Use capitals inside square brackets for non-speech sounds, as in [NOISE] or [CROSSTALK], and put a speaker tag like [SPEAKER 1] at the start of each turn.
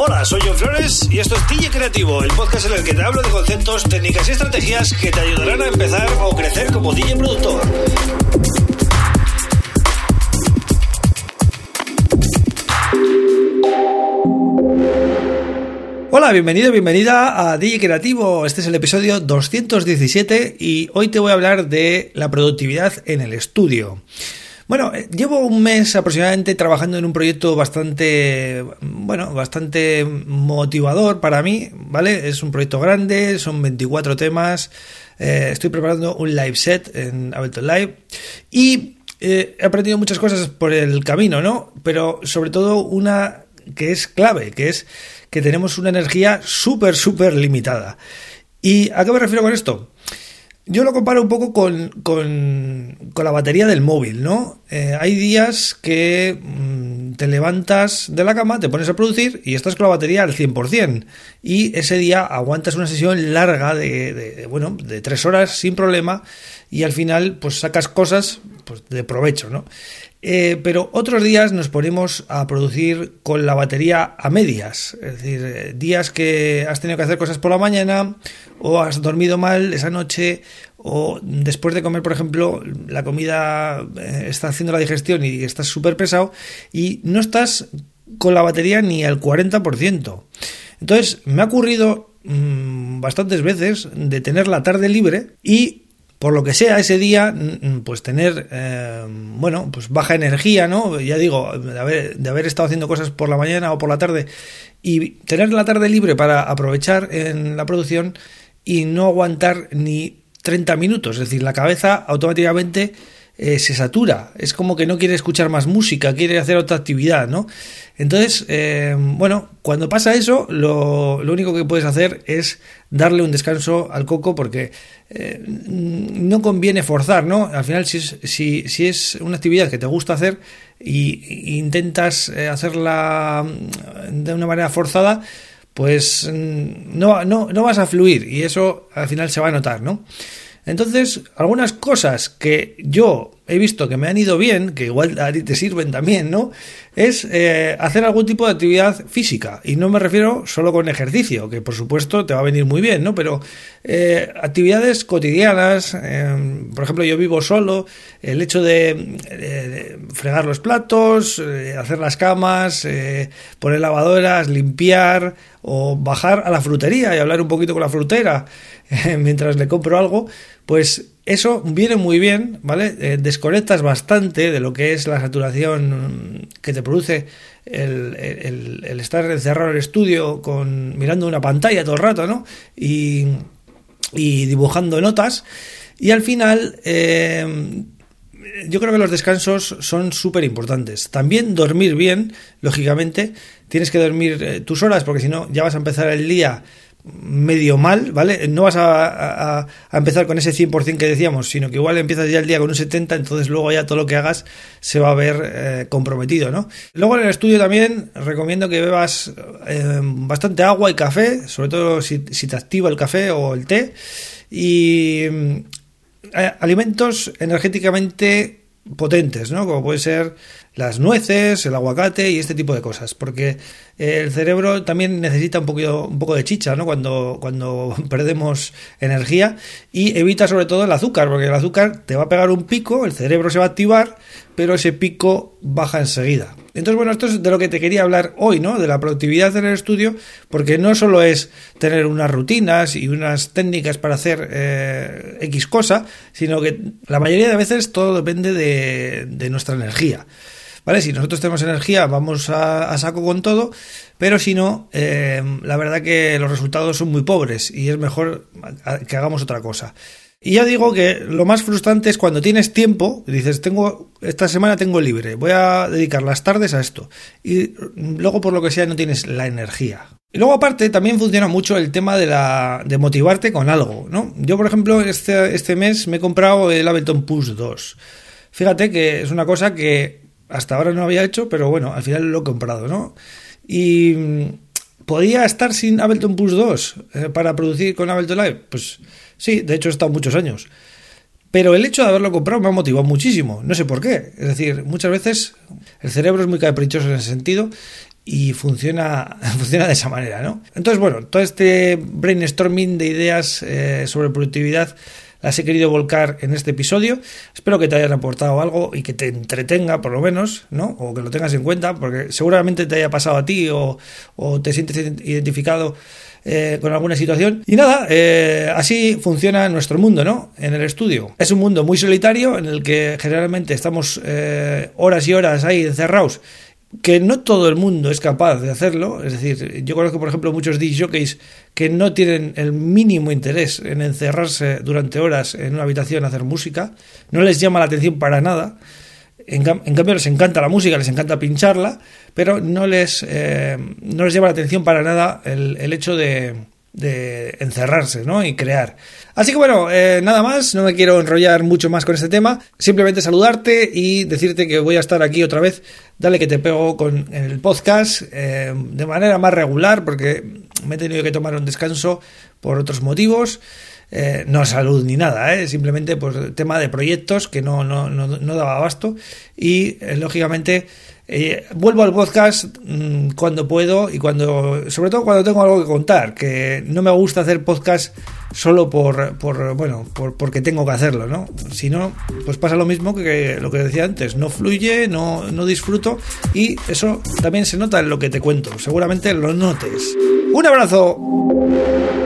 [SPEAKER 1] Hola, soy John Flores y esto es DJ Creativo, el podcast en el que te hablo de conceptos, técnicas y estrategias que te ayudarán a empezar o crecer como DJ productor. Hola, bienvenido, bienvenida a DJ Creativo. Este es el episodio 217 y hoy te voy a hablar de la productividad en el estudio. Bueno, eh, llevo un mes aproximadamente trabajando en un proyecto bastante, bueno, bastante motivador para mí, ¿vale? Es un proyecto grande, son 24 temas, eh, estoy preparando un live set en Ableton Live y eh, he aprendido muchas cosas por el camino, ¿no? Pero sobre todo una que es clave, que es que tenemos una energía súper, súper limitada. ¿Y a qué me refiero con esto? Yo lo comparo un poco con, con, la batería del móvil, ¿no? Eh, hay días que mm, te levantas de la cama, te pones a producir y estás con la batería al 100%. Y ese día aguantas una sesión larga de, bueno, de tres horas sin problema y al final pues sacas cosas pues, de provecho, ¿no? Eh, pero otros días nos ponemos a producir con la batería a medias, es decir, eh, días que has tenido que hacer cosas por la mañana o has dormido mal esa noche o después de comer, por ejemplo, la comida eh, está haciendo la digestión y estás súper pesado y no estás con la batería ni al 40%. Entonces, me ha ocurrido mm, bastantes veces de tener la tarde libre y por lo que sea ese día, pues tener, eh, bueno, pues baja energía, ¿no? Ya digo, de haber, de haber estado haciendo cosas por la mañana o por la tarde y tener la tarde libre para aprovechar en la producción y no aguantar ni 30 minutos, es decir, la cabeza automáticamente eh, se satura, es como que no quiere escuchar más música, quiere hacer otra actividad, ¿no? Entonces, eh, bueno, cuando pasa eso, lo, lo, único que puedes hacer es darle un descanso al coco porque eh, no conviene forzar, ¿no? Al final, si es, si, si es una actividad que te gusta hacer y, intentas hacerla de una manera forzada, pues no, no, no vas a fluir y eso al final se va a notar, ¿no? Entonces, algunas cosas que yo he visto que me han ido bien, que igual a ti te sirven también, ¿no? Es eh, hacer algún tipo de actividad física. Y no me refiero solo con ejercicio, que por supuesto te va a venir muy bien, ¿no? Pero eh, actividades cotidianas, em, por ejemplo, yo vivo solo, el hecho de, fregar los platos, eh, hacer las camas, poner lavadoras, limpiar o bajar a la frutería y hablar un poquito con la frutera [LAUGHS] mientras le compro algo, pues eso viene muy bien, ¿vale? Eh, desconectas bastante de lo que es la saturación que te produce el, estar encerrado en el estudio con mirando una pantalla todo el rato, ¿no? Y, dibujando notas. Y al final, eh, yo creo que los descansos son súper importantes. También dormir bien, lógicamente. Tienes que dormir eh, tus horas porque si no ya vas a empezar el día medio mal, ¿vale? No vas a, empezar con ese 100% que decíamos, sino que igual empiezas ya el día con un 70, entonces luego ya todo lo que hagas se va a ver eh, comprometido, ¿no? Luego en el estudio también recomiendo que bebas eh, bastante agua y café, sobre todo si, si, te activa el café o el té, y eh, alimentos energéticamente potentes, ¿no? Como puede ser las nueces, el aguacate y este tipo de cosas, porque el cerebro también necesita un poquito, un poco de chicha, ¿no? Cuando, cuando [LAUGHS] perdemos energía y evita sobre todo el azúcar, porque el azúcar te va a pegar un pico, el cerebro se va a activar, pero ese pico baja enseguida. Entonces, bueno, esto es de lo que te quería hablar hoy, ¿no? De la productividad en el estudio, porque no solo es tener unas rutinas y unas técnicas para hacer eh, X cosa, sino que la mayoría de veces todo depende de, nuestra energía. ¿Vale? Si nosotros tenemos energía, vamos a, saco con todo, pero si no, eh, la verdad que los resultados son muy pobres y es mejor que hagamos otra cosa. Y ya digo que lo más frustrante es cuando tienes tiempo, dices, tengo esta semana tengo libre, voy a dedicar las tardes a esto. Y luego por lo que sea no tienes la energía. Y luego aparte también funciona mucho el tema de la de motivarte con algo, ¿no? Yo por ejemplo este, este mes me he comprado el Ableton Push 2. Fíjate que es una cosa que hasta ahora no había hecho, pero bueno, al final lo he comprado, ¿no? Y podía estar sin Ableton Push 2 eh, para producir con Ableton Live. Pues sí, de hecho he estado muchos años. Pero el hecho de haberlo comprado me ha motivado muchísimo. No sé por qué. Es decir, muchas veces el cerebro es muy caprichoso en ese sentido y funciona, [LAUGHS] funciona de esa manera, ¿no? Entonces, bueno, todo este brainstorming de ideas eh, sobre productividad las he querido volcar en este episodio. Espero que te hayan aportado algo y que te entretenga, por lo menos, ¿no? O que lo tengas en cuenta, porque seguramente te haya pasado a ti o, te sientes identificado eh, con alguna situación. Y nada, eh, así funciona nuestro mundo, ¿no? En el estudio. Es un mundo muy solitario en el que generalmente estamos horas y horas ahí encerrados que no todo el mundo es capaz de hacerlo. Es decir, yo conozco, por ejemplo, muchos DJs que no tienen el mínimo interés en encerrarse durante horas en una habitación a hacer música. No les llama la atención para nada. En, cambio, les encanta la música, les encanta pincharla, pero no les, eh, no les llama la atención para nada el hecho de, de encerrarse ¿no? y crear. Así que bueno, eh, nada más, no me quiero enrollar mucho más con este tema, simplemente saludarte y decirte que voy a estar aquí otra vez, dale que te pego con el podcast eh, de manera más regular porque me he tenido que tomar un descanso por otros motivos. Eh, no salud ni nada, simplemente pues tema de proyectos que no, no, no, no daba abasto y lógicamente eh, vuelvo al podcast mm, cuando puedo y cuando, sobre todo cuando tengo algo que contar, que no me gusta hacer podcast solo por, por bueno, por, porque tengo que hacerlo, ¿no? Si no, pues pasa lo mismo que lo que decía antes, no fluye, no, no disfruto y eso también se nota en lo que te cuento, seguramente lo notes. Un abrazo.